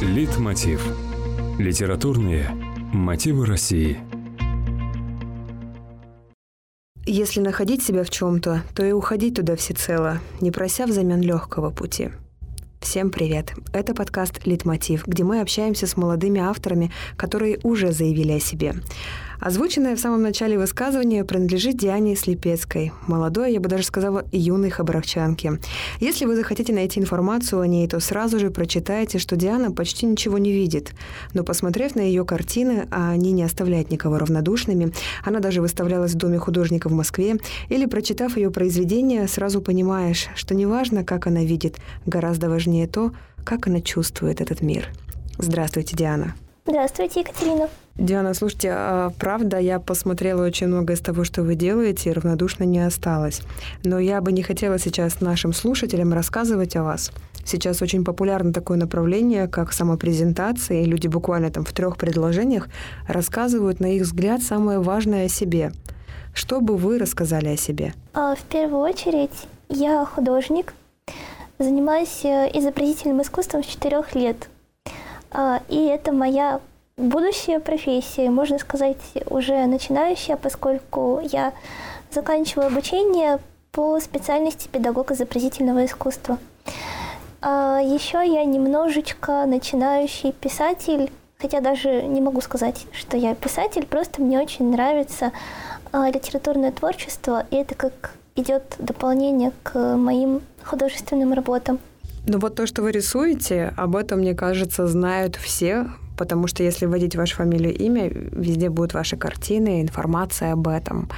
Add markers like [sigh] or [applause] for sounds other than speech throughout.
Литмотив. Литературные мотивы России. Если находить себя в чем-то, то и уходить туда всецело, не прося взамен легкого пути. Всем привет! Это подкаст «Литмотив», где мы общаемся с молодыми авторами, которые уже заявили о себе. Озвученное в самом начале высказывания принадлежит Диане Слепецкой, молодой, я бы даже сказала, юной хабаровчанке. Если вы захотите найти информацию о ней, то сразу же прочитайте, что Диана почти ничего не видит. Но посмотрев на ее картины, а они не оставляют никого равнодушными, она даже выставлялась в Доме художника в Москве, или прочитав ее произведение, сразу понимаешь, что неважно, как она видит, гораздо важнее то, как она чувствует этот мир. Здравствуйте, Диана. Здравствуйте, Екатерина. Диана, слушайте, а правда, я посмотрела очень много из того, что вы делаете, и равнодушно не осталось. Но я бы не хотела сейчас нашим слушателям рассказывать о вас. Сейчас очень популярно такое направление, как самопрезентация, и люди буквально там в трех предложениях рассказывают, на их взгляд, самое важное о себе. Что бы вы рассказали о себе? А, в первую очередь, я художник, занимаюсь э, изобразительным искусством с четырех лет. А, и это моя будущая профессия, можно сказать, уже начинающая, поскольку я заканчиваю обучение по специальности педагог изобразительного искусства. А еще я немножечко начинающий писатель, хотя даже не могу сказать, что я писатель, просто мне очень нравится а, литературное творчество, и это как идет дополнение к моим художественным работам. Ну вот то, что вы рисуете, об этом, мне кажется, знают все, потому что если вводить вашу фамилию и имя, везде будут ваши картины, информация об этом.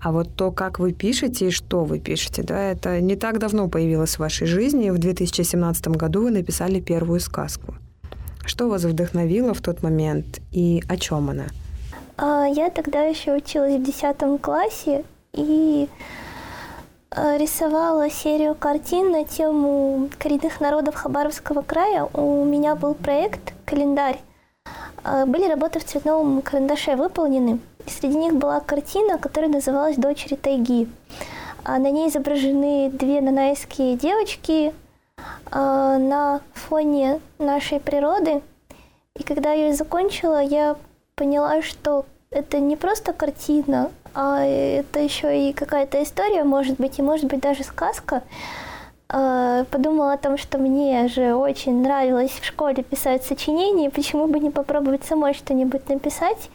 А вот то, как вы пишете и что вы пишете, да, это не так давно появилось в вашей жизни. В 2017 году вы написали первую сказку. Что вас вдохновило в тот момент и о чем она? А, я тогда еще училась в 10 классе и Э, рисовала серию картин на тему коренных народов Хабаровского края. У меня был проект «Календарь». Э, были работы в цветном карандаше выполнены. И среди них была картина, которая называлась «Дочери тайги». А на ней изображены две нанайские девочки э, на фоне нашей природы. И когда я ее закончила, я поняла, что это не просто картина, а это еще и какая-то история, может быть, и может быть даже сказка. А, подумала о том, что мне же очень нравилось в школе писать сочинения, почему бы не попробовать самой что-нибудь написать.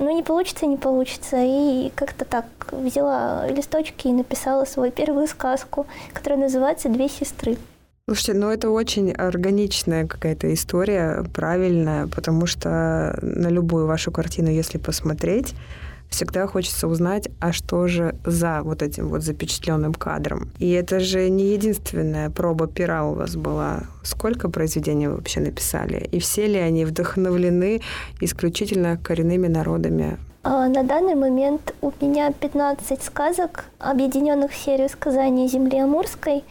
Ну, не получится, не получится. И как-то так взяла листочки и написала свою первую сказку, которая называется «Две сестры». Слушайте, ну это очень органичная какая-то история, правильная, потому что на любую вашу картину, если посмотреть, всегда хочется узнать, а что же за вот этим вот запечатленным кадром. И это же не единственная проба пера у вас была. Сколько произведений вы вообще написали? И все ли они вдохновлены исключительно коренными народами? А, на данный момент у меня 15 сказок, объединенных в серию сказаний Земли Амурской.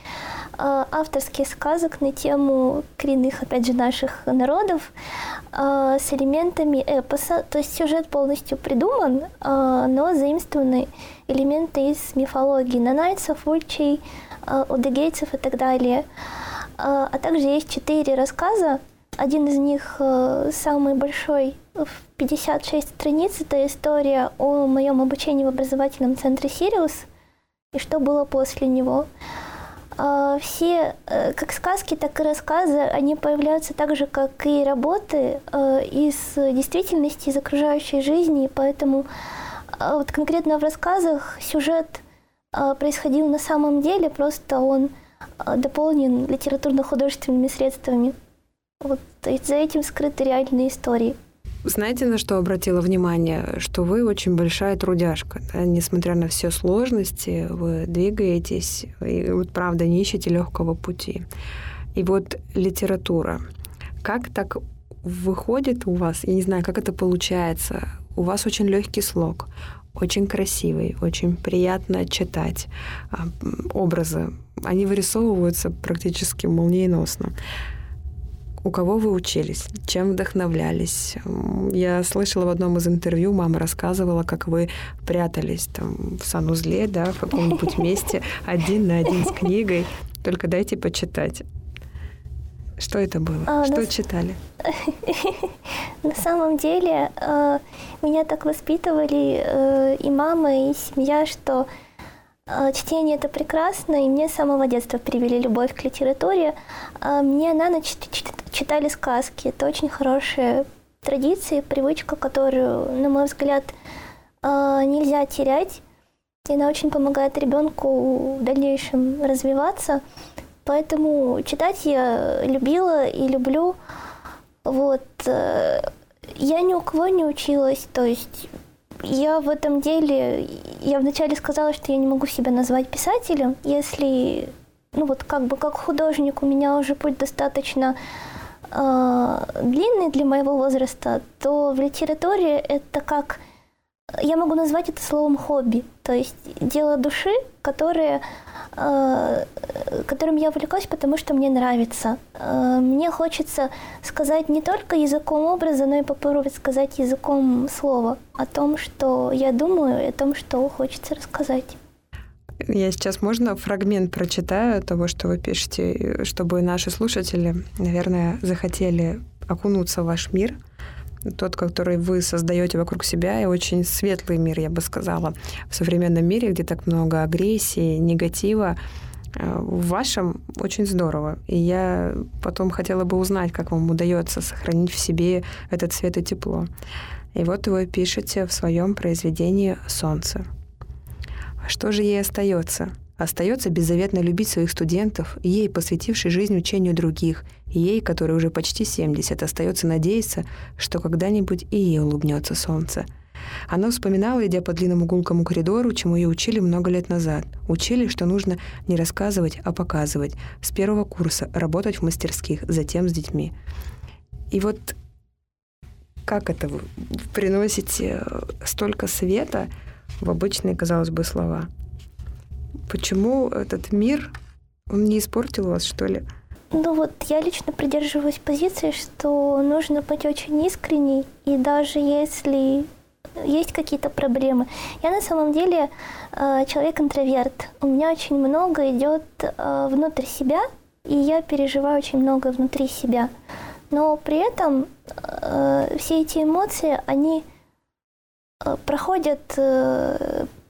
А, авторских сказок на тему коренных, опять же, наших народов а, с элементами эпоса. То есть сюжет полностью придуман, а, но заимствованы элементы из мифологии нанайцев, ульчей, удыгейцев и так далее. А также есть четыре рассказа. Один из них самый большой, в 56 страниц. Это история о моем обучении в образовательном центре «Сириус» и что было после него. А, все, э, как сказки, так и рассказы, они появляются так же, как и работы э, из действительности, из окружающей жизни, поэтому а, вот конкретно в рассказах сюжет а, происходил на самом деле, просто он дополнен литературно-художественными средствами. Вот за этим скрыты реальные истории. Знаете, на что обратила внимание? Что вы очень большая трудяжка. Да? Несмотря на все сложности, вы двигаетесь и вот правда не ищете легкого пути. И вот литература. Как так выходит у вас, я не знаю, как это получается, у вас очень легкий слог, очень красивый, очень приятно читать. А, образы, они вырисовываются практически молниеносно у кого вы учились, чем вдохновлялись. Я слышала в одном из интервью, мама рассказывала, как вы прятались там в санузле, да, в каком-нибудь [laughs] месте, один на один с книгой. Только дайте почитать. Что это было? А, что на... читали? [laughs] На самом деле э, меня так воспитывали э, и мама, и семья, что э, чтение это прекрасно, и мне с самого детства привели любовь к литературе. Мне на ночь читали сказки. Это очень хорошая традиция, привычка, которую, на мой взгляд, нельзя терять. И она очень помогает ребенку в дальнейшем развиваться. Поэтому читать я любила и люблю. Вот. Э, я ни у кого не училась, то есть я в этом деле, я вначале сказала, что я не могу себя назвать писателем, если, ну вот как бы как художник у меня уже путь достаточно э, длинный для моего возраста, то в литературе это как, я могу назвать это словом хобби, то есть дело души, которое Э, которым я увлекаюсь, потому что мне нравится. Э, мне хочется сказать не только языком образа, но и попробовать сказать языком слова о том, что я думаю, и о том, что хочется рассказать. Я сейчас, можно, фрагмент прочитаю того, что вы пишете, чтобы наши слушатели, наверное, захотели окунуться в ваш мир – тот, который вы создаете вокруг себя, и очень светлый мир, я бы сказала, в современном мире, где так много агрессии, негатива, э, в вашем очень здорово. И я потом хотела бы узнать, как вам удается сохранить в себе этот свет и тепло. И вот вы пишете в своем произведении «Солнце». Что же ей остается? Остается беззаветно любить своих студентов, ей, посвятившей жизнь учению других, ей, которой уже почти 70, остается надеяться, что когда-нибудь и ей улыбнется солнце. Она вспоминала, идя по длинному гулкому коридору, чему ее учили много лет назад. Учили, что нужно не рассказывать, а показывать. С первого курса работать в мастерских, затем с детьми. И вот как это вы приносите столько света в обычные, казалось бы, слова? Почему этот мир, он не испортил вас, что ли? Ну вот я лично придерживаюсь позиции, что нужно быть очень искренней, и даже если есть какие-то проблемы. Я на самом деле э, человек-интроверт. У меня очень много идет э, внутрь себя, и я переживаю очень много внутри себя. Но при этом э, все эти эмоции, они проходят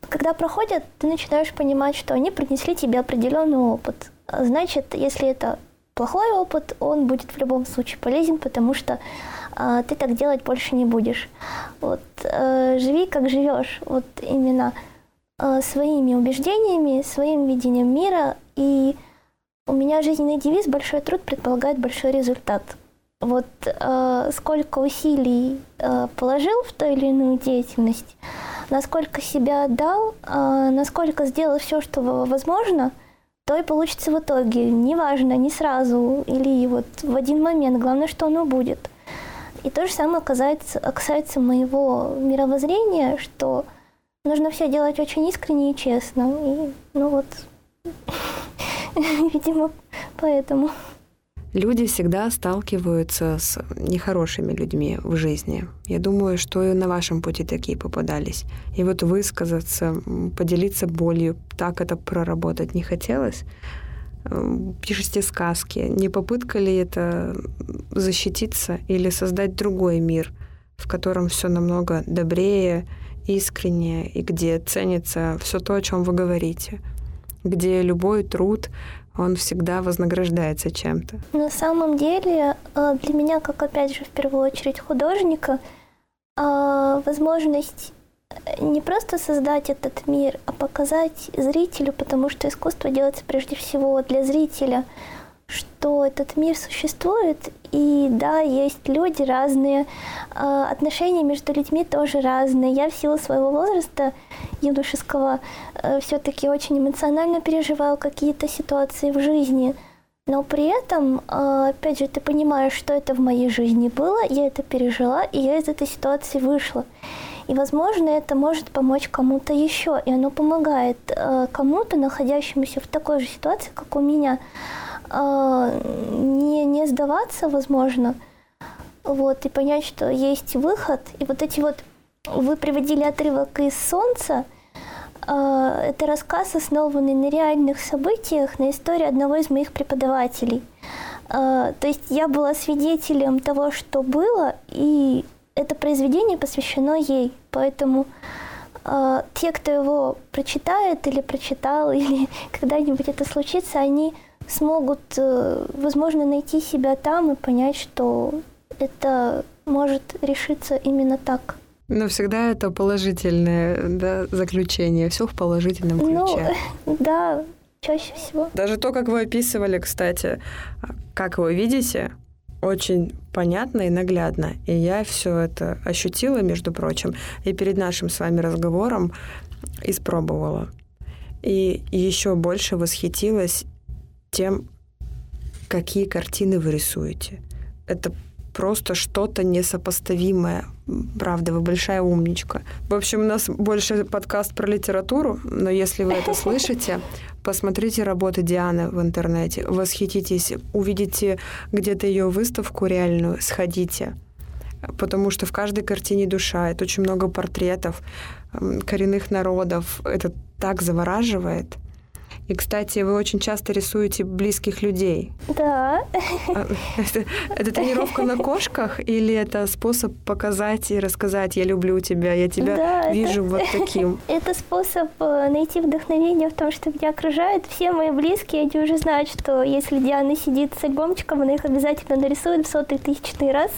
когда проходят, ты начинаешь понимать, что они принесли тебе определенный опыт. Значит, если это плохой опыт, он будет в любом случае полезен, потому что э, ты так делать больше не будешь. Вот, э, живи как живешь, вот именно э, своими убеждениями, своим видением мира. И у меня жизненный девиз «Большой труд предполагает большой результат». Вот э, сколько усилий э, положил в ту или иную деятельность, насколько себя отдал, а, насколько сделал все, что возможно, то и получится в итоге. Неважно, не сразу или вот в один момент. Главное, что оно будет. И то же самое касается, касается моего мировоззрения, что нужно все делать очень искренне и честно. И, ну вот, [laughs] видимо, поэтому люди всегда сталкиваются с нехорошими людьми в жизни. Я думаю, что и на вашем пути такие попадались. И вот высказаться, поделиться болью, так это проработать не хотелось. Пишите сказки. Не попытка ли это защититься или создать другой мир, в котором все намного добрее, искреннее, и где ценится все то, о чем вы говорите, где любой труд он всегда вознаграждается чем-то. На самом деле, э, для меня, как опять же в первую очередь художника, э, возможность не просто создать этот мир, а показать зрителю, потому что искусство делается прежде всего для зрителя – что этот мир существует, и да, есть люди разные, а, отношения между людьми тоже разные. Я в силу своего возраста юношеского э, все-таки очень эмоционально переживаю какие-то ситуации в жизни, но при этом, а, опять же, ты понимаешь, что это в моей жизни было, я это пережила, и я из этой ситуации вышла. И, возможно, это может помочь кому-то еще, и оно помогает э, кому-то, находящемуся в такой же ситуации, как у меня, не, не сдаваться, возможно, вот, и понять, что есть выход. И вот эти вот, вы приводили отрывок из «Солнца», а, это рассказ, основанный на реальных событиях, на истории одного из моих преподавателей. Э, то есть я была свидетелем того, что было, и это произведение посвящено ей. Поэтому те, кто его прочитает или прочитал, [laughs] или когда-нибудь это случится, они смогут, э, возможно, найти себя там и понять, что это может решиться именно так. Но всегда это положительное да, заключение, все в положительном ну, ключе. Ну, [laughs] да, чаще всего. Даже то, как вы описывали, кстати, как вы видите, очень понятно и наглядно. И я все это ощутила, между прочим, и перед нашим с вами разговором испробовала. И еще больше восхитилась тем, какие картины вы рисуете. Это просто что-то несопоставимое. Правда, вы большая умничка. В общем, у нас больше подкаст про литературу, но если вы это [laughs] слышите, посмотрите работы Дианы в интернете, восхититесь, увидите где-то ее выставку реальную, сходите. Потому что в каждой картине душа, это очень много портретов коренных народов, это так завораживает – и, кстати, вы очень часто рисуете близких людей. Да. А, [laughs] это, это тренировка на кошках или это способ показать и рассказать «я люблю тебя, я тебя да, вижу это, вот таким»? [laughs] Это способ э, найти вдохновение в том, что меня окружает. Все мои близкие, они уже знают, что если Диана сидит с альбомчиком, она их обязательно нарисует в сотый тысячный раз.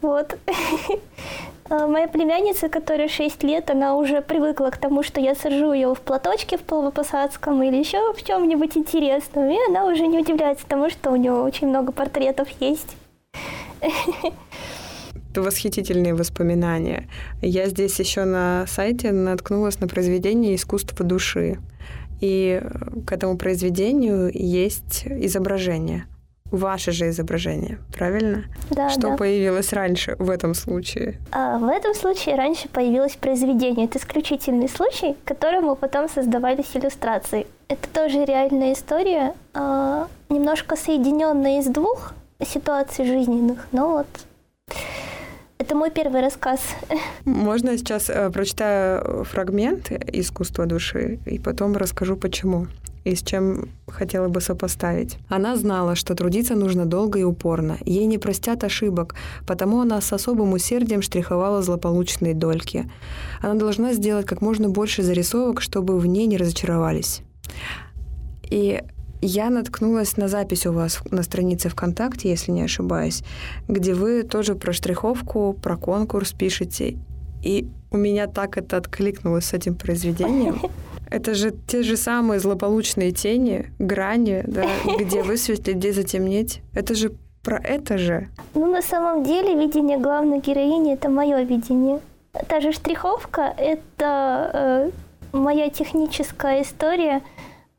Вот. [laughs] А, моя племянница, которая 6 лет, она уже привыкла к тому, что я сажу ее в платочке в полупосадском или еще в чем-нибудь интересном, и она уже не удивляется тому, что у нее очень много портретов есть. Восхитительные воспоминания. Я здесь еще на сайте наткнулась на произведение искусства души. И к этому произведению есть изображение ваше же изображение, правильно? Да. Что да. появилось раньше в этом случае? А, в этом случае раньше появилось произведение. Это исключительный случай, к которому потом создавались иллюстрации. Это тоже реальная история, а, немножко соединенная из двух ситуаций жизненных, но вот это мой первый рассказ. [laughs] Можно сейчас э, прочитаю фрагмент искусства души и потом расскажу, почему и с чем хотела бы сопоставить. Она знала, что трудиться нужно долго и упорно. Ей не простят ошибок, потому она с особым усердием штриховала злополучные дольки. Она должна сделать как можно больше зарисовок, чтобы в ней не разочаровались. И я наткнулась на запись у вас на странице ВКонтакте, если не ошибаюсь, где вы тоже про штриховку, про конкурс пишете. И у меня так это откликнулось с этим произведением. [laughs] Это же те же самые злополучные тени, грани, да, [laughs] где высветлить, где затемнить. Это же про это же. Ну, на самом деле, видение главной героини – это мое видение. Та же штриховка – это э, моя техническая история –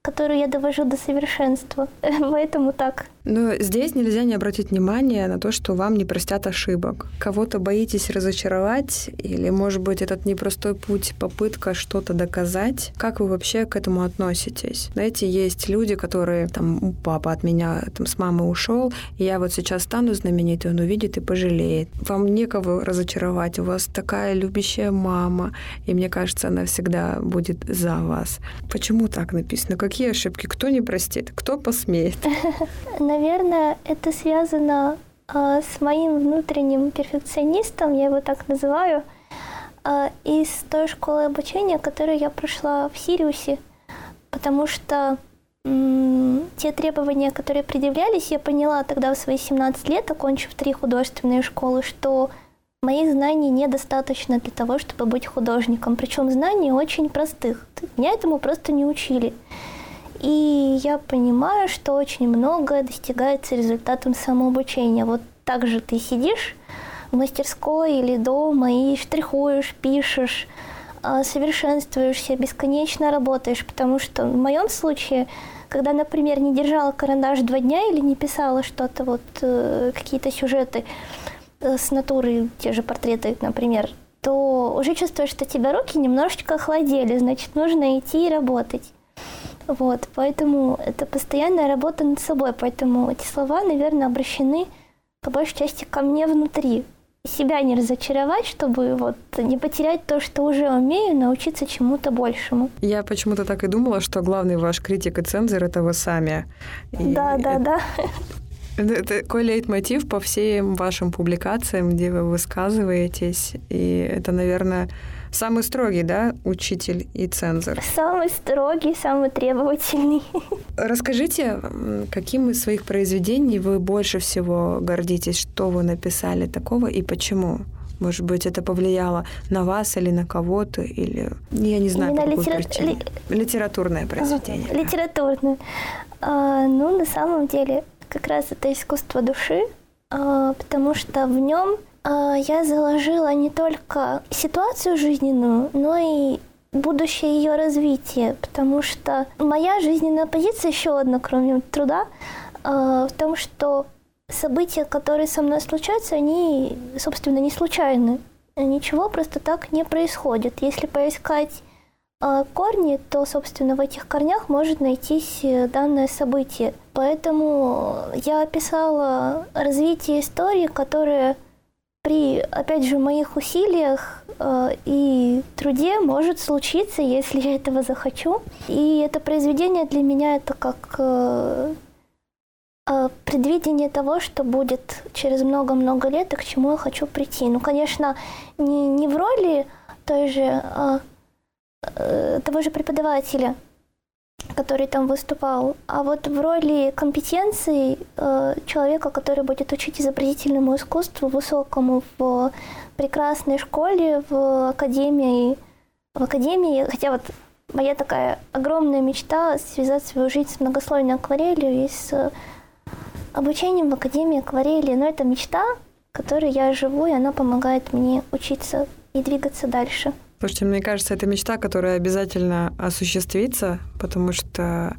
которую я довожу до совершенства. [laughs] Поэтому так. Но здесь нельзя не обратить внимание на то, что вам не простят ошибок. Кого-то боитесь разочаровать, или, может быть, этот непростой путь, попытка что-то доказать. Как вы вообще к этому относитесь? Знаете, есть люди, которые, там, папа от меня там, с мамой ушел, и я вот сейчас стану знаменитой, он увидит и пожалеет. Вам некого разочаровать, у вас такая любящая мама, и мне кажется, она всегда будет за вас. Почему так написано? Какие ошибки? Кто не простит? Кто посмеет? [laughs] Наверное, это связано э, с моим внутренним перфекционистом, я его так называю, э, из той школы обучения, которую я прошла в Сириусе, потому что те требования, которые предъявлялись, я поняла тогда в свои 17 лет, окончив три художественные школы, что моих знаний недостаточно для того, чтобы быть художником. Причем знаний очень простых. Меня этому просто не учили. И я понимаю, что очень многое достигается результатом самообучения. Вот так же ты сидишь в мастерской или дома и штрихуешь, пишешь, а, совершенствуешься, бесконечно работаешь, потому что в моем случае, когда, например, не держала карандаш два дня или не писала что-то, вот э, какие-то сюжеты э, с натуры, те же портреты, например, то уже чувствуешь, что тебя руки немножечко охладели, значит, нужно идти и работать. Вот, поэтому это постоянная работа над собой, поэтому эти слова, наверное, обращены по большей части ко мне внутри. Себя не разочаровать, чтобы вот не потерять то, что уже умею, научиться чему-то большему. Я почему-то так и думала, что главный ваш критик и цензор — это вы сами. И да, да, да. [laughs] Это такой лейтмотив по всем вашим публикациям, где вы высказываетесь. И это, наверное, самый строгий, да, учитель и цензор? Самый строгий, самый требовательный. Расскажите, каким из своих произведений вы больше всего гордитесь? Что вы написали такого и почему? Может быть, это повлияло на вас или на кого-то, или я не знаю, Именно по литера... причине. Ли... Литературное произведение. Ага, литературное. А, ну, на самом деле, как раз это искусство души, а, потому что в нем я заложила не только ситуацию жизненную, но и будущее ее развития, потому что моя жизненная позиция еще одна, кроме труда, а, в том, что события, которые со мной случаются, они, собственно, не случайны. Ничего просто так не происходит. Если поискать э, корни, то, собственно, в этих корнях может найтись э, данное событие. Поэтому я описала развитие истории, которое при, опять же, моих усилиях э, и труде может случиться, если я этого захочу. И это произведение для меня это как э, э, предвидение того, что будет через много-много лет и к чему я хочу прийти. Ну, конечно, не, не в роли той же, э, э, того же преподавателя, который там выступал, а вот в роли компетенции э, человека, который будет учить изобразительному искусству высокому в прекрасной школе, в академии, в академии, хотя вот моя такая огромная мечта связать свою жизнь с многослойной акварелью и с обучением в академии акварели. Но это мечта, которой я живу, и она помогает мне учиться и двигаться дальше. Слушайте, мне кажется, это мечта, которая обязательно осуществится, потому что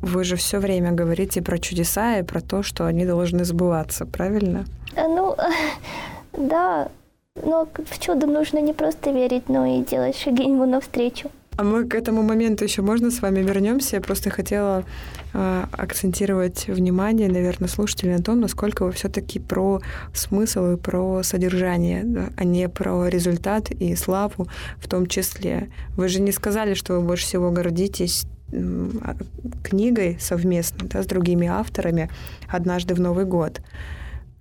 вы же все время говорите про чудеса и про то, что они должны сбываться, правильно? Ну, [laughs] да. Но в чудо нужно не просто верить, но и делать шаги ему навстречу. А мы к этому моменту еще можно с вами вернемся? Я просто хотела э, акцентировать внимание, наверное, слушателей на том, насколько вы все-таки про смысл и про содержание, да, а не про результат и славу в том числе. Вы же не сказали, что вы больше всего гордитесь а, книгой совместно да, с другими авторами «Однажды в Новый год».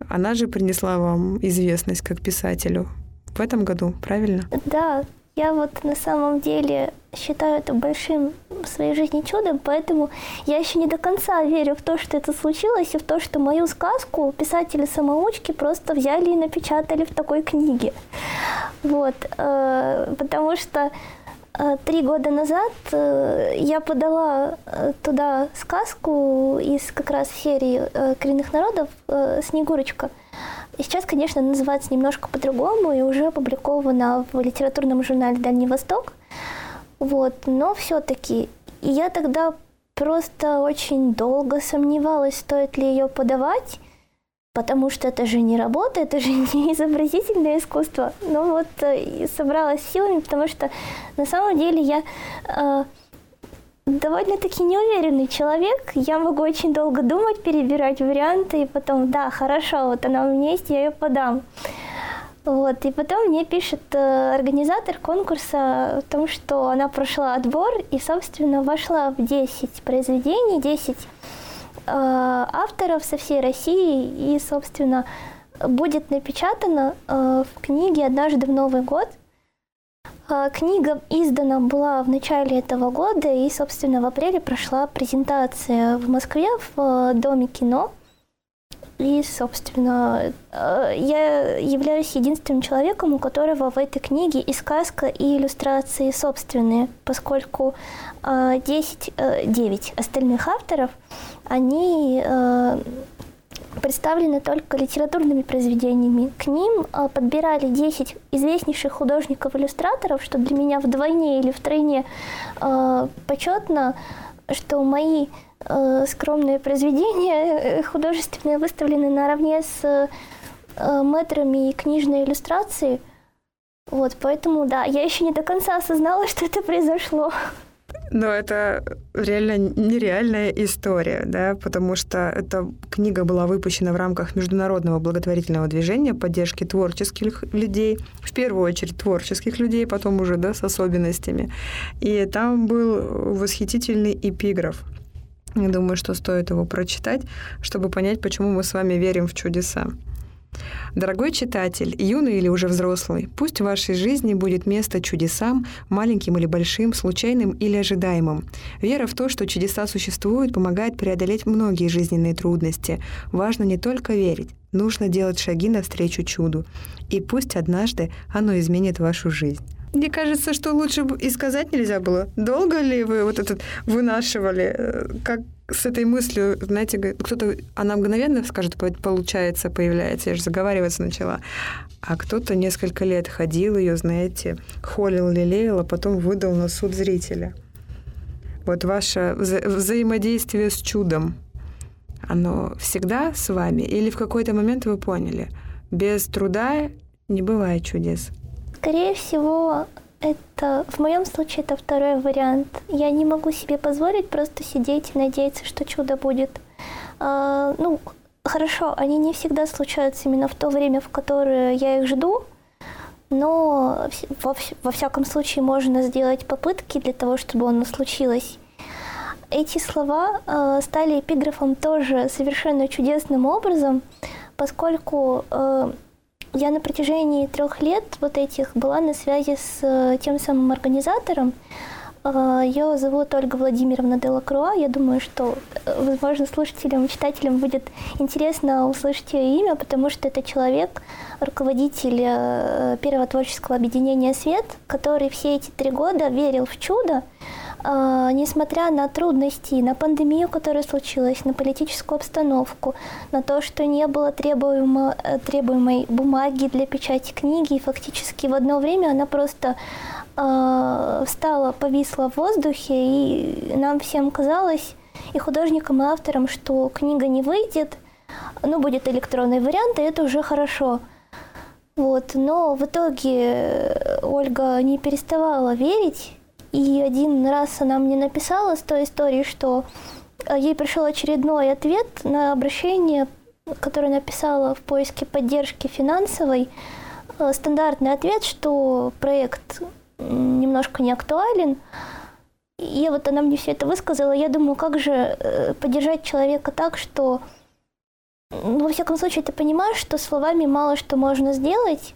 Она же принесла вам известность как писателю в этом году, правильно? Да, я вот на самом деле считаю это большим в своей жизни чудом, поэтому я еще не до конца верю в то, что это случилось, и в то, что мою сказку писатели-самоучки просто взяли и напечатали в такой книге. Вот, э, потому что э, три года назад э, я подала туда сказку из как раз серии коренных народов «Снегурочка», сейчас, конечно, называется немножко по-другому и уже опубликована в литературном журнале «Дальний Восток». Вот, но все-таки я тогда просто очень долго сомневалась, стоит ли ее подавать, потому что это же не работа, это же [laughs] не изобразительное искусство. Но вот э, собралась силами, потому что на самом деле я э, довольно-таки неуверенный человек. Я могу очень долго думать, перебирать варианты, и потом, да, хорошо, вот она у меня есть, я ее подам. Вот, и потом мне пишет э, организатор конкурса о том, что она прошла отбор и, собственно, вошла в 10 произведений, 10 э, авторов со всей России, и, собственно, будет напечатана э, в книге «Однажды в Новый год», книга издана была в начале этого года, и, собственно, в апреле прошла презентация в Москве в э, Доме кино. И, собственно, э, я являюсь единственным человеком, у которого в этой книге и сказка, и иллюстрации собственные, поскольку 10, э, 9 остальных авторов, они представлены только литературными произведениями. К ним а, подбирали 10 известнейших художников-иллюстраторов, что для меня вдвойне или втройне а, почетно, что мои а, скромные произведения э, художественные выставлены наравне с метрами и книжной иллюстрации. Вот, поэтому, да, я еще не до конца осознала, что это произошло. Но это реально нереальная история, да, потому что эта книга была выпущена в рамках международного благотворительного движения поддержки творческих людей, в первую очередь творческих людей, потом уже, да, с особенностями. И там был восхитительный эпиграф. Я думаю, что стоит его прочитать, чтобы понять, почему мы с вами верим в чудеса. Дорогой читатель, юный или уже взрослый, пусть в вашей жизни будет место чудесам, маленьким или большим, случайным или ожидаемым. Вера в то, что чудеса существуют, помогает преодолеть многие жизненные трудности. Важно не только верить, нужно делать шаги навстречу чуду. И пусть однажды оно изменит вашу жизнь. Мне кажется, что лучше и сказать нельзя было. Долго ли вы вот этот вынашивали? Э, как с этой мыслью, знаете, кто-то, она мгновенно скажет, получается, появляется, я же заговариваться начала. А кто-то несколько лет ходил ее, знаете, холил, лелеял, а потом выдал на суд зрителя. Вот ваше вза- взаимодействие с чудом, оно всегда с вами? Или в какой-то момент вы поняли, без труда не бывает чудес? Скорее всего, это в моем случае это второй вариант. Я не могу себе позволить просто сидеть и надеяться, что чудо будет. А, ну, хорошо, они не всегда случаются именно в то время, в которое я их жду, но во, во всяком случае можно сделать попытки для того, чтобы оно случилось. Эти слова э, стали эпиграфом тоже совершенно чудесным образом, поскольку э, я на протяжении трех лет вот этих была на связи с э, тем самым организатором. Э, Ее зовут Ольга Владимировна Делакруа. Я думаю, что, э, возможно, слушателям, читателям будет интересно услышать ее имя, потому что это человек, руководитель первого творческого объединения «Свет», который все эти три года верил в чудо, несмотря на трудности, на пандемию, которая случилась, на политическую обстановку, на то, что не было требуемо, э, требуемой бумаги для печати книги, и фактически в одно время она просто э, встала, повисла в воздухе, и нам всем казалось, и художникам, и авторам, что книга не выйдет, ну, будет электронный вариант, и это уже хорошо. Вот. Но в итоге Ольга не переставала верить, и один раз она мне написала с той историей, что э, ей пришел очередной ответ на обращение, которое написала в поиске поддержки финансовой. Э, стандартный ответ, что проект немножко не актуален. И вот она мне все это высказала. Я думаю, как же э, поддержать человека так, что, ну, во всяком случае, ты понимаешь, что словами мало что можно сделать,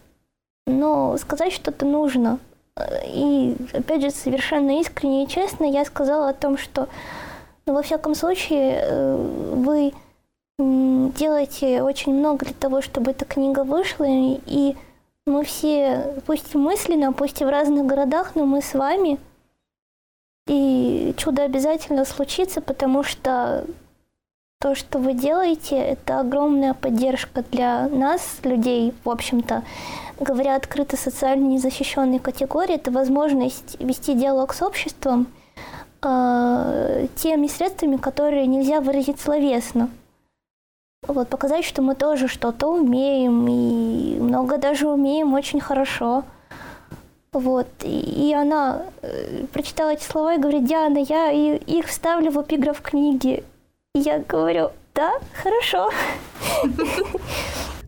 но сказать что-то нужно. И, опять же, совершенно искренне и честно я сказала о том, что, ну, во всяком случае, э, вы делаете очень много для того, чтобы эта книга вышла, и мы все, пусть мысленно, пусть и в разных городах, но мы с вами, и чудо обязательно случится, потому что то, что вы делаете, это огромная поддержка для нас, людей, в общем-то, говоря открыто социально незащищенной категории, это возможность вести диалог с обществом э, теми средствами, которые нельзя выразить словесно. Вот, показать, что мы тоже что-то умеем, и много даже умеем очень хорошо. Вот. И она э, прочитала эти слова и говорит, Диана, я их вставлю в эпиграф книги. Я говорю, да, хорошо.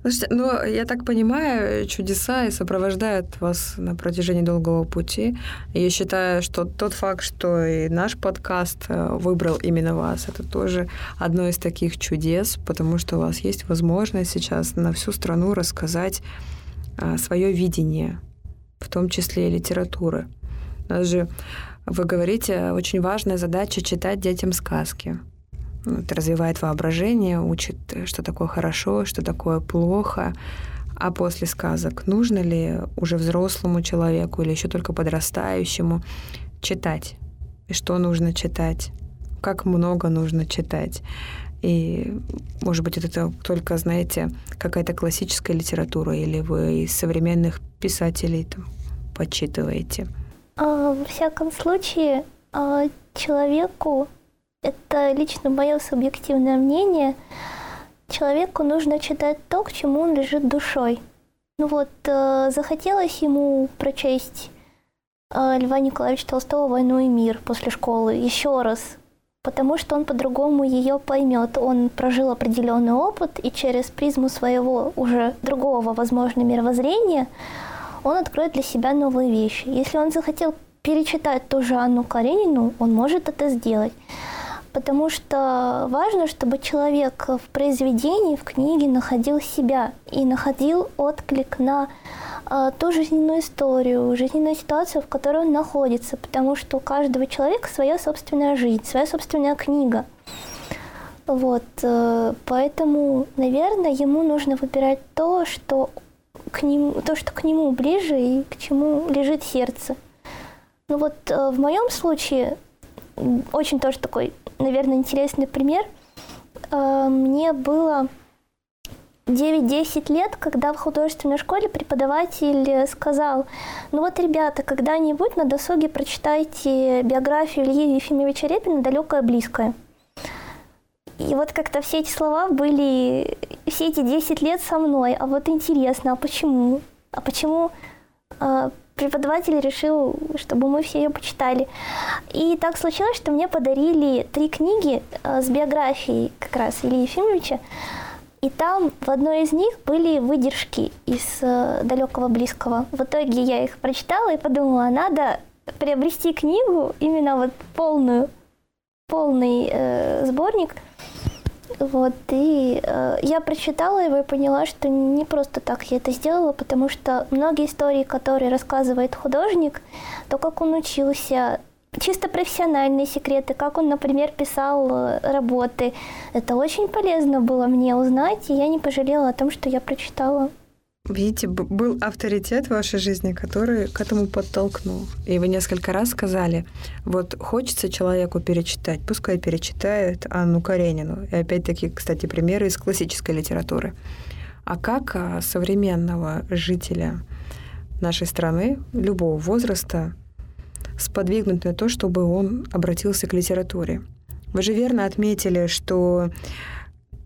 Слушайте, ну, я так понимаю, чудеса и сопровождают вас на протяжении долгого пути. Я считаю, что тот факт, что и наш подкаст э, выбрал именно вас, это тоже одно из таких чудес, потому что у вас есть возможность сейчас на всю страну рассказать а, свое видение, в том числе и литературы. Даже вы говорите, очень важная задача читать детям сказки. Это развивает воображение, учит, что такое хорошо, что такое плохо. А после сказок нужно ли уже взрослому человеку или еще только подрастающему читать? И что нужно читать? Как много нужно читать? И, может быть, это только, знаете, какая-то классическая литература, или вы из современных писателей там почитываете? А, во всяком случае, а, человеку это лично мое субъективное мнение, человеку нужно читать то, к чему он лежит душой. Ну вот, э, захотелось ему прочесть э, Льва Николаевича Толстого «Войну и мир» после школы еще раз, потому что он по-другому ее поймет. Он прожил определенный опыт, и через призму своего уже другого, возможно, мировоззрения он откроет для себя новые вещи. Если он захотел перечитать ту же Анну Каренину, он может это сделать. Потому что важно, чтобы человек в произведении, в книге находил себя и находил отклик на э, ту жизненную историю, жизненную ситуацию, в которой он находится, потому что у каждого человека своя собственная жизнь, своя собственная книга. Вот, э, поэтому, наверное, ему нужно выбирать то, что к нему, то, что к нему ближе и к чему лежит сердце. Ну вот э, в моем случае очень тоже такой, наверное, интересный пример. Э, мне было 9-10 лет, когда в художественной школе преподаватель сказал, ну вот, ребята, когда-нибудь на досуге прочитайте биографию Ильи Ефимовича Репина «Далекое близкое». И вот как-то все эти слова были все эти 10 лет со мной. А вот интересно, а почему? А почему э, преподаватель решил, чтобы мы все ее почитали? И так случилось, что мне подарили три книги э, с биографией как раз Ильи Ефимовича. И там в одной из них были выдержки из э, далекого близкого. В итоге я их прочитала и подумала, надо приобрести книгу, именно вот полную, полный э, сборник – вот, и э, я прочитала его и поняла, что не просто так я это сделала, потому что многие истории, которые рассказывает художник, то, как он учился, чисто профессиональные секреты, как он, например, писал э, работы, это очень полезно было мне узнать, и я не пожалела о том, что я прочитала. Видите, был авторитет в вашей жизни, который к этому подтолкнул. И вы несколько раз сказали, вот хочется человеку перечитать, пускай перечитает Анну Каренину. И опять-таки, кстати, примеры из классической литературы. А как а, современного жителя нашей страны, любого возраста, сподвигнуть на то, чтобы он обратился к литературе? Вы же верно отметили, что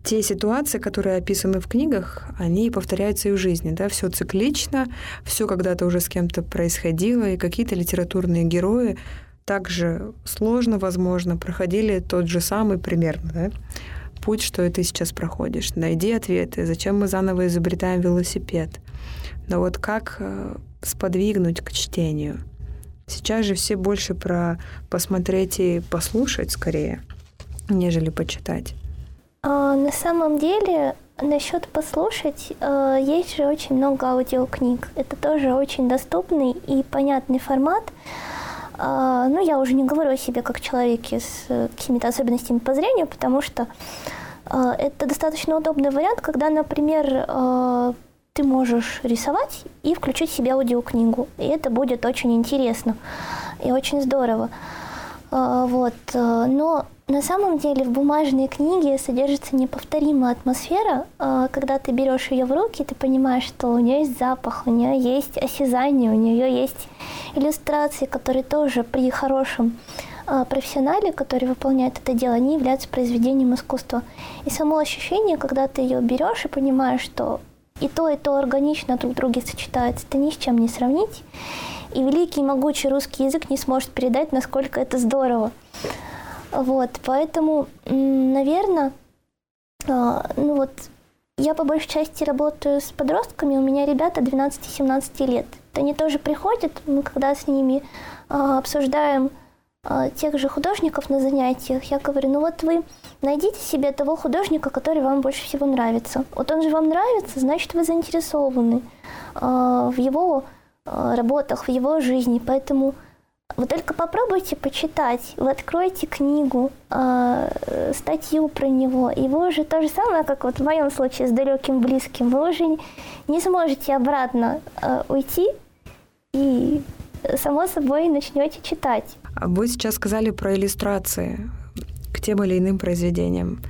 те ситуации, которые описаны в книгах, они повторяются и в жизни, да, все циклично, все когда-то уже с кем-то происходило, и какие-то литературные герои также сложно, возможно, проходили тот же самый примерно, да, путь, что и ты сейчас проходишь. Найди ответы, зачем мы заново изобретаем велосипед. Но вот как э, сподвигнуть к чтению? Сейчас же все больше про посмотреть и послушать скорее, нежели почитать. А, на самом деле, насчет послушать, а, есть же очень много аудиокниг. Это тоже очень доступный и понятный формат. А, ну, я уже не говорю о себе как человеке с какими-то особенностями по зрению, потому что это достаточно удобный вариант, когда, например, ты можешь рисовать и включить себе аудиокнигу. И это будет очень интересно и очень здорово. Вот. Но на самом деле в бумажной книге содержится неповторимая атмосфера. А, когда ты берешь ее в руки, ты понимаешь, что у нее есть запах, у нее есть осязание, у нее есть иллюстрации, которые тоже при хорошем а, профессионале, который выполняет это дело, они являются произведением искусства. И само ощущение, когда ты ее берешь и понимаешь, что и то, и то органично друг в друге сочетается, ты ни с чем не сравнить. И великий могучий русский язык не сможет передать, насколько это здорово. Вот, поэтому, наверное, а, ну вот, я по большей части работаю с подростками, у меня ребята 12-17 лет. Они тоже приходят, мы когда с ними а, обсуждаем а, тех же художников на занятиях, я говорю, ну вот вы найдите себе того художника, который вам больше всего нравится. Вот он же вам нравится, значит вы заинтересованы в его работах, в его жизни, поэтому вы только попробуйте почитать, вы откроете книгу, э, статью про него, и вы уже то же самое, как вот в моем случае с далеким близким, вы уже не сможете обратно э, уйти и само собой начнете читать. А вы сейчас сказали про иллюстрации к тем или иным произведениям.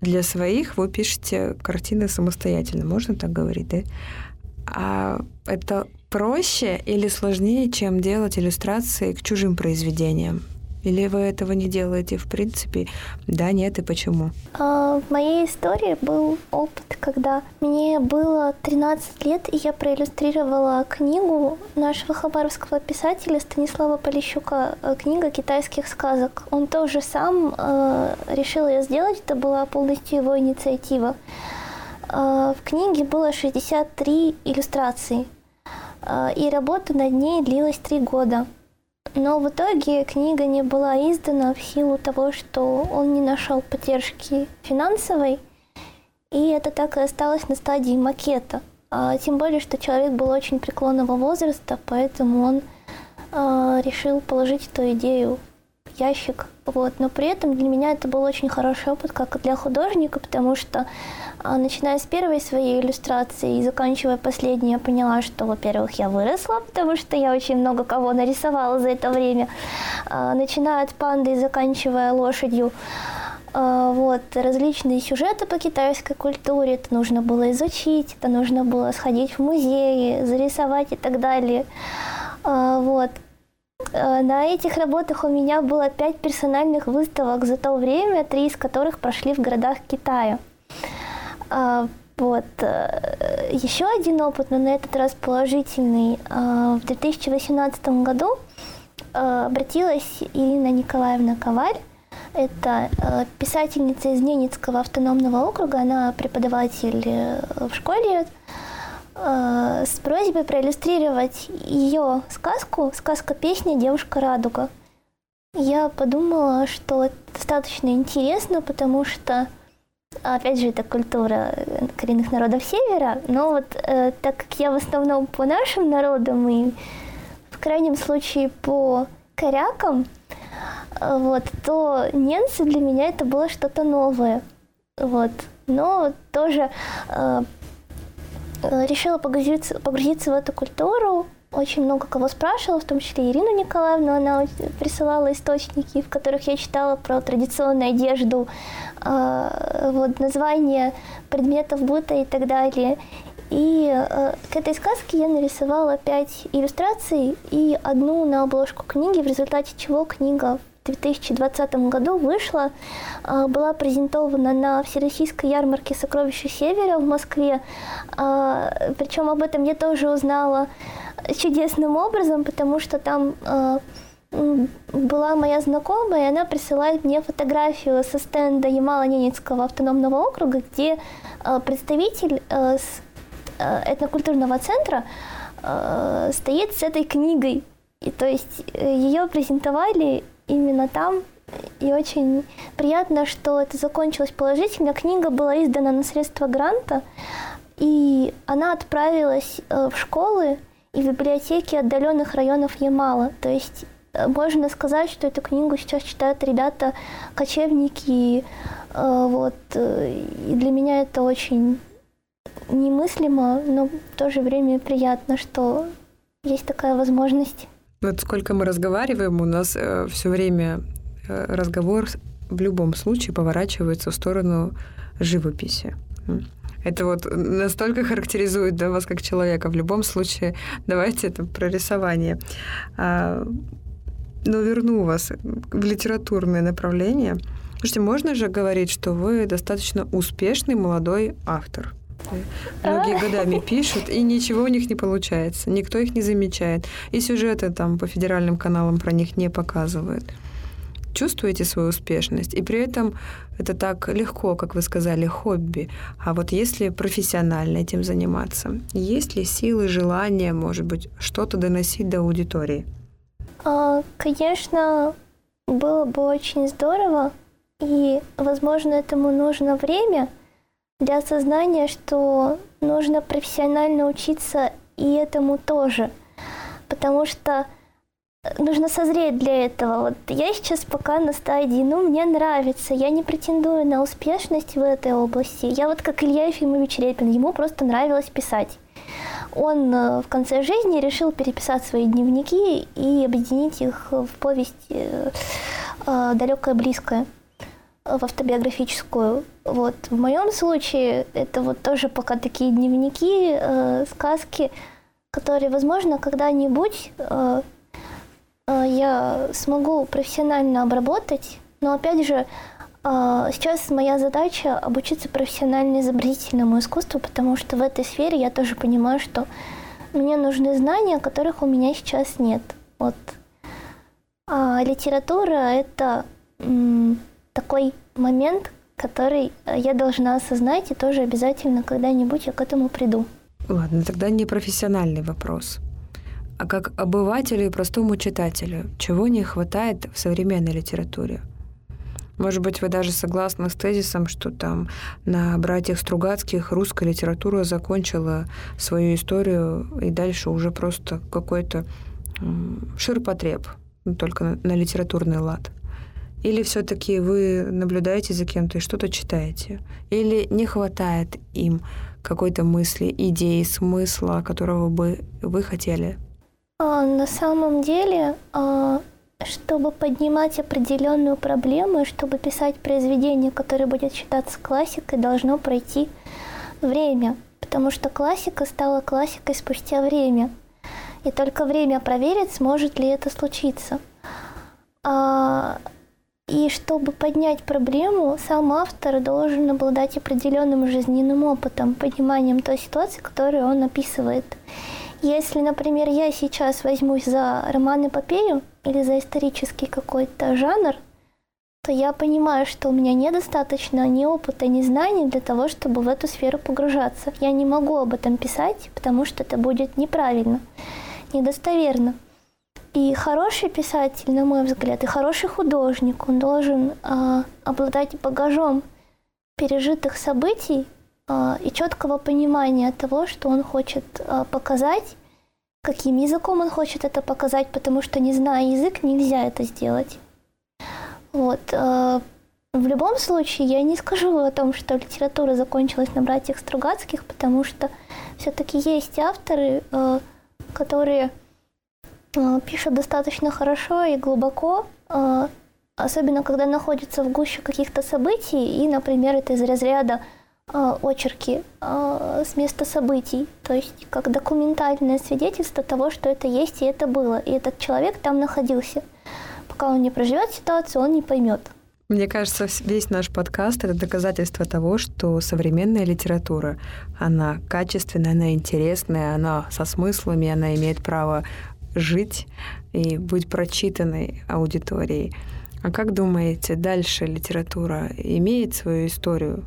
Для своих вы пишете картины самостоятельно, можно так говорить, да? А это проще или сложнее, чем делать иллюстрации к чужим произведениям? Или вы этого не делаете в принципе? Да, нет и почему? А, в моей истории был опыт, когда мне было 13 лет, и я проиллюстрировала книгу нашего хабаровского писателя Станислава Полищука э, «Книга китайских сказок». Он тоже сам э, решил ее сделать, это была полностью его инициатива. Э, в книге было 63 иллюстрации – а, и работа над ней длилась три года. Но в итоге книга не была издана в силу того, что он не нашел поддержки финансовой, и это так и осталось на стадии макета. А, тем более, что человек был очень преклонного возраста, поэтому он а, решил положить эту идею ящик. Вот. Но при этом для меня это был очень хороший опыт, как и для художника, потому что а, начиная с первой своей иллюстрации и заканчивая последней, я поняла, что, во-первых, я выросла, потому что я очень много кого нарисовала за это время, а, начиная от панды и заканчивая лошадью. А, вот, различные сюжеты по китайской культуре, это нужно было изучить, это нужно было сходить в музеи, зарисовать и так далее. Вот. На этих работах у меня было пять персональных выставок за то время, три из которых прошли в городах Китая. А, вот. Э, Еще один опыт, но на этот раз положительный. А, в 2018 году э, обратилась Ирина Николаевна Коваль. Это э, писательница из Ненецкого автономного округа, она преподаватель в школе, с просьбой проиллюстрировать ее сказку, сказка-песня «Девушка радуга». Я подумала, что это достаточно интересно, потому что Опять же, это культура коренных народов Севера, но вот э, так как я в основном по нашим народам и в крайнем случае по корякам, э, вот, то ненцы для меня это было что-то новое. Вот. Но тоже э, э решила погрузиться, погрузиться в эту культуру, очень много кого спрашивала, в том числе Ирину Николаевну, она присылала источники, в которых я читала про традиционную одежду, э, вот название предметов быта и так далее. И э, к этой сказке я нарисовала пять иллюстраций и одну на обложку книги, в результате чего книга 2020 году вышла, э, была презентована на Всероссийской ярмарке «Сокровища Севера» в Москве. Э, причем об этом я тоже узнала чудесным образом, потому что там э, была моя знакомая, и она присылает мне фотографию со стенда Ямало-Ненецкого автономного округа, где представитель этнокультурного центра стоит с этой книгой. И то есть э, ее презентовали именно там, и очень приятно, что это закончилось положительно. Книга была издана на средства гранта, и она отправилась э, в школы и библиотеки отдаленных районов Ямала. То есть э, можно сказать, что эту книгу сейчас читают ребята кочевники. Э, вот. И для меня это очень немыслимо, но в то же время приятно, что есть такая возможность. Вот сколько мы разговариваем, у нас э, все время разговор в любом случае поворачивается в сторону живописи. Это вот настолько характеризует да, вас как человека. В любом случае, давайте это про рисование. А, но верну вас в литературное направление. Слушайте, можно же говорить, что вы достаточно успешный молодой автор? Многие а? годами пишут, и ничего у них не получается. Никто их не замечает. И сюжеты там по федеральным каналам про них не показывают чувствуете свою успешность, и при этом это так легко, как вы сказали, хобби. А вот если профессионально этим заниматься, есть ли силы, желание, может быть, что-то доносить до аудитории? А, конечно, было бы очень здорово, и, возможно, этому нужно время для осознания, что нужно профессионально учиться и этому тоже. Потому что нужно созреть для этого. Вот я сейчас пока на стадии, ну, мне нравится, я не претендую на успешность в этой области. Я вот как Илья Ефимович Репин, ему просто нравилось писать. Он э, в конце жизни решил переписать свои дневники и объединить их в повесть э, э, «Далекое близкое» в автобиографическую. Вот. В моем случае это вот тоже пока такие дневники, э, сказки, которые, возможно, когда-нибудь э, Э, я смогу профессионально обработать, но опять же, э, сейчас моя задача обучиться профессионально-изобразительному искусству, потому что в этой сфере я тоже понимаю, что мне нужны знания, которых у меня сейчас нет. Вот. А литература — это такой момент, который я должна осознать, и тоже обязательно когда-нибудь я к этому приду. Ладно, тогда не профессиональный вопрос. а как обывателю и простому читателю, чего не хватает в современной литературе? Может быть, вы даже согласны с тезисом, что там на братьях Стругацких русская литература закончила свою историю, и дальше уже просто какой-то ширпотреб, только на литературный лад. Или все-таки вы наблюдаете за кем-то и что-то читаете? Или не хватает им какой-то мысли, идеи, смысла, которого бы вы хотели? А, на самом деле, а, чтобы поднимать определенную проблему чтобы писать произведение, которое будет считаться классикой, должно пройти время. Потому что классика стала классикой спустя время. И только время проверит, сможет ли это случиться. А, и чтобы поднять проблему, сам автор должен обладать определенным жизненным опытом, пониманием той ситуации, которую он описывает. Если, например, я сейчас возьмусь за роман-эпопею или за исторический какой-то жанр, то я понимаю, что у меня недостаточно ни опыта, ни знаний для того, чтобы в эту сферу погружаться. Я не могу об этом писать, потому что это будет неправильно, недостоверно. И хороший писатель, на мой взгляд, и хороший художник, он должен э, обладать багажом пережитых событий э, и четкого понимания того, что он хочет э, показать, каким языком он хочет это показать, потому что не зная язык, нельзя это сделать. Вот. Э, в любом случае, я не скажу о том, что литература закончилась на братьях Стругацких, потому что все-таки есть авторы, которые Э, пишут достаточно хорошо и глубоко, э, особенно когда находятся в гуще каких-то событий, и, например, это из разряда э, очерки с места событий, то есть как документальное свидетельство того, что это есть и это было, и этот человек там находился. Пока он не проживет ситуацию, он не поймет. Мне кажется, весь наш подкаст — это доказательство того, что современная литература, она качественная, она интересная, она со смыслами, она имеет право жить и быть прочитанной аудиторией. А как думаете, дальше литература имеет свою историю?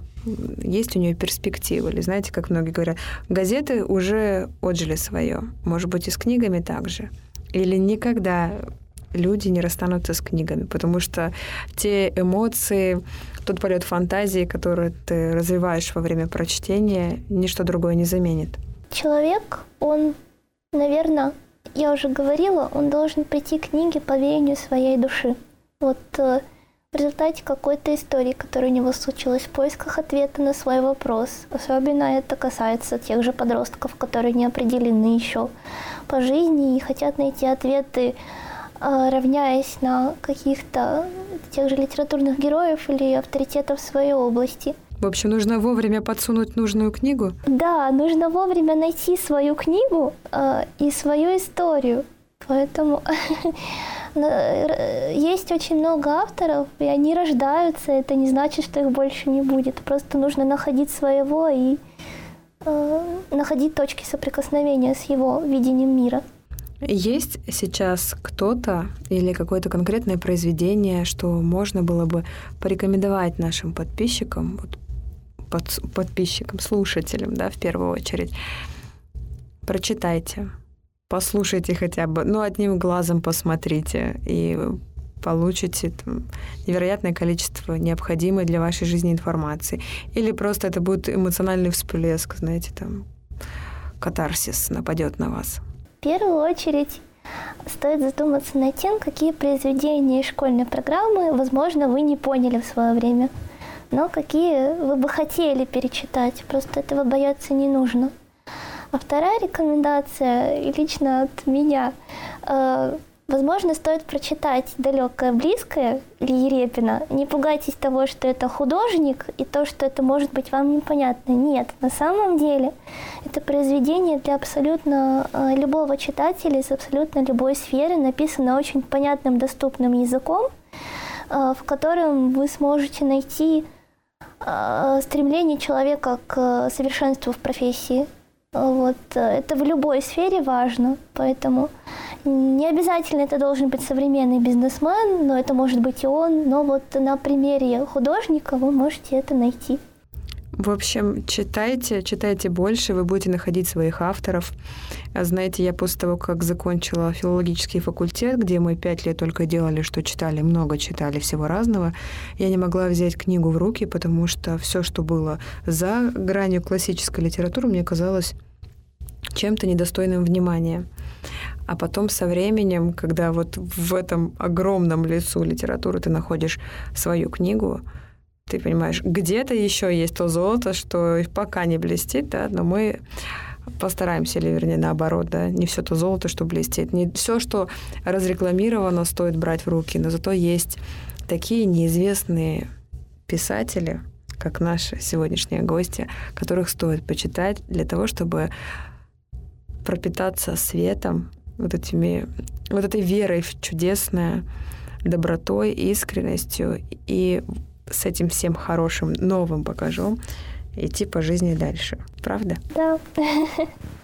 Есть у нее перспективы? Или знаете, как многие говорят, газеты уже отжили свое. Может быть, и с книгами также. Или никогда люди не расстанутся с книгами, потому что те эмоции, тот полет фантазии, который ты развиваешь во время прочтения, ничто другое не заменит. Человек, он, наверное, я уже говорила, он должен прийти к книге по веянию своей души. Вот э, в результате какой-то истории, которая у него случилась, в поисках ответа на свой вопрос. Особенно это касается тех же подростков, которые не определены еще по жизни и хотят найти ответы, э, равняясь на каких-то тех же литературных героев или авторитетов в своей области – в общем, нужно вовремя подсунуть нужную книгу? Да, нужно вовремя найти свою книгу э, и свою историю. Поэтому [laughs] есть очень много авторов, и они рождаются. Это не значит, что их больше не будет. Просто нужно находить своего и э, находить точки соприкосновения с его видением мира. Есть сейчас кто-то или какое-то конкретное произведение, что можно было бы порекомендовать нашим подписчикам, вот под, подписчикам, слушателям, да, в первую очередь. Прочитайте, послушайте хотя бы, ну, одним глазом посмотрите, и получите там, невероятное количество необходимой для вашей жизни информации. Или просто это будет эмоциональный всплеск, знаете, там, катарсис нападет на вас. В первую очередь стоит задуматься над тем, какие произведения из школьной программы, возможно, вы не поняли в свое время но какие вы бы хотели перечитать. Просто этого бояться не нужно. А вторая рекомендация, лично от меня, э, возможно, стоит прочитать «Далекое близкое» Ильи Репина. Не пугайтесь того, что это художник, и то, что это может быть вам непонятно. Нет, на самом деле это произведение для абсолютно э, любого читателя из абсолютно любой сферы, написано очень понятным, доступным языком, э, в котором вы сможете найти стремление человека к совершенству в профессии. Вот. Это в любой сфере важно, поэтому не обязательно это должен быть современный бизнесмен, но это может быть и он, но вот на примере художника вы можете это найти. В общем, читайте, читайте больше, вы будете находить своих авторов. А знаете, я после того, как закончила филологический факультет, где мы пять лет только делали, что читали, много читали всего разного, я не могла взять книгу в руки, потому что все, что было за гранью классической литературы, мне казалось чем-то недостойным внимания. А потом со временем, когда вот в этом огромном лесу литературы ты находишь свою книгу, ты понимаешь, где-то еще есть то золото, что пока не блестит, да, но мы постараемся, или вернее наоборот, да, не все то золото, что блестит, не все, что разрекламировано, стоит брать в руки, но зато есть такие неизвестные писатели, как наши сегодняшние гости, которых стоит почитать для того, чтобы пропитаться светом, вот этими, вот этой верой в чудесное, добротой, искренностью и с этим всем хорошим новым багажом идти по жизни дальше. Правда? Да.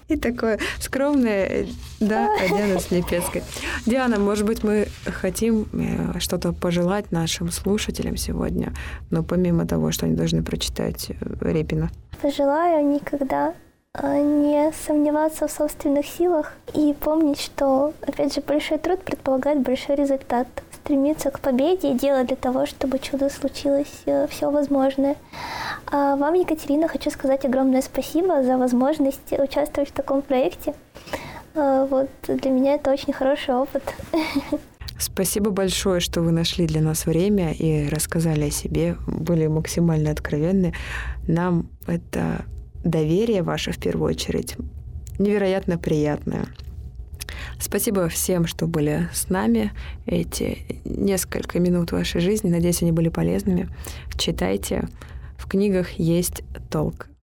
И такое скромное, да, Диана Слепецкая. Диана, может быть, мы хотим э, что-то пожелать нашим слушателям сегодня, но помимо того, что они должны прочитать э, Репина. Пожелаю никогда э, не сомневаться в собственных силах и помнить, что, опять же, большой труд предполагает большой результат стремиться к победе и делать для того, чтобы чудо случилось э, все возможное. А вам, Екатерина, хочу сказать огромное спасибо за возможность участвовать в таком проекте. А, вот для меня это очень хороший опыт. [laughs] Спасибо большое, что вы нашли для нас время и рассказали о себе, были максимально откровенны. Нам это доверие ваше в первую очередь невероятно приятное. Спасибо всем, что были с нами эти несколько минут вашей жизни. Надеюсь, они были полезными. Читайте. В книгах есть толк.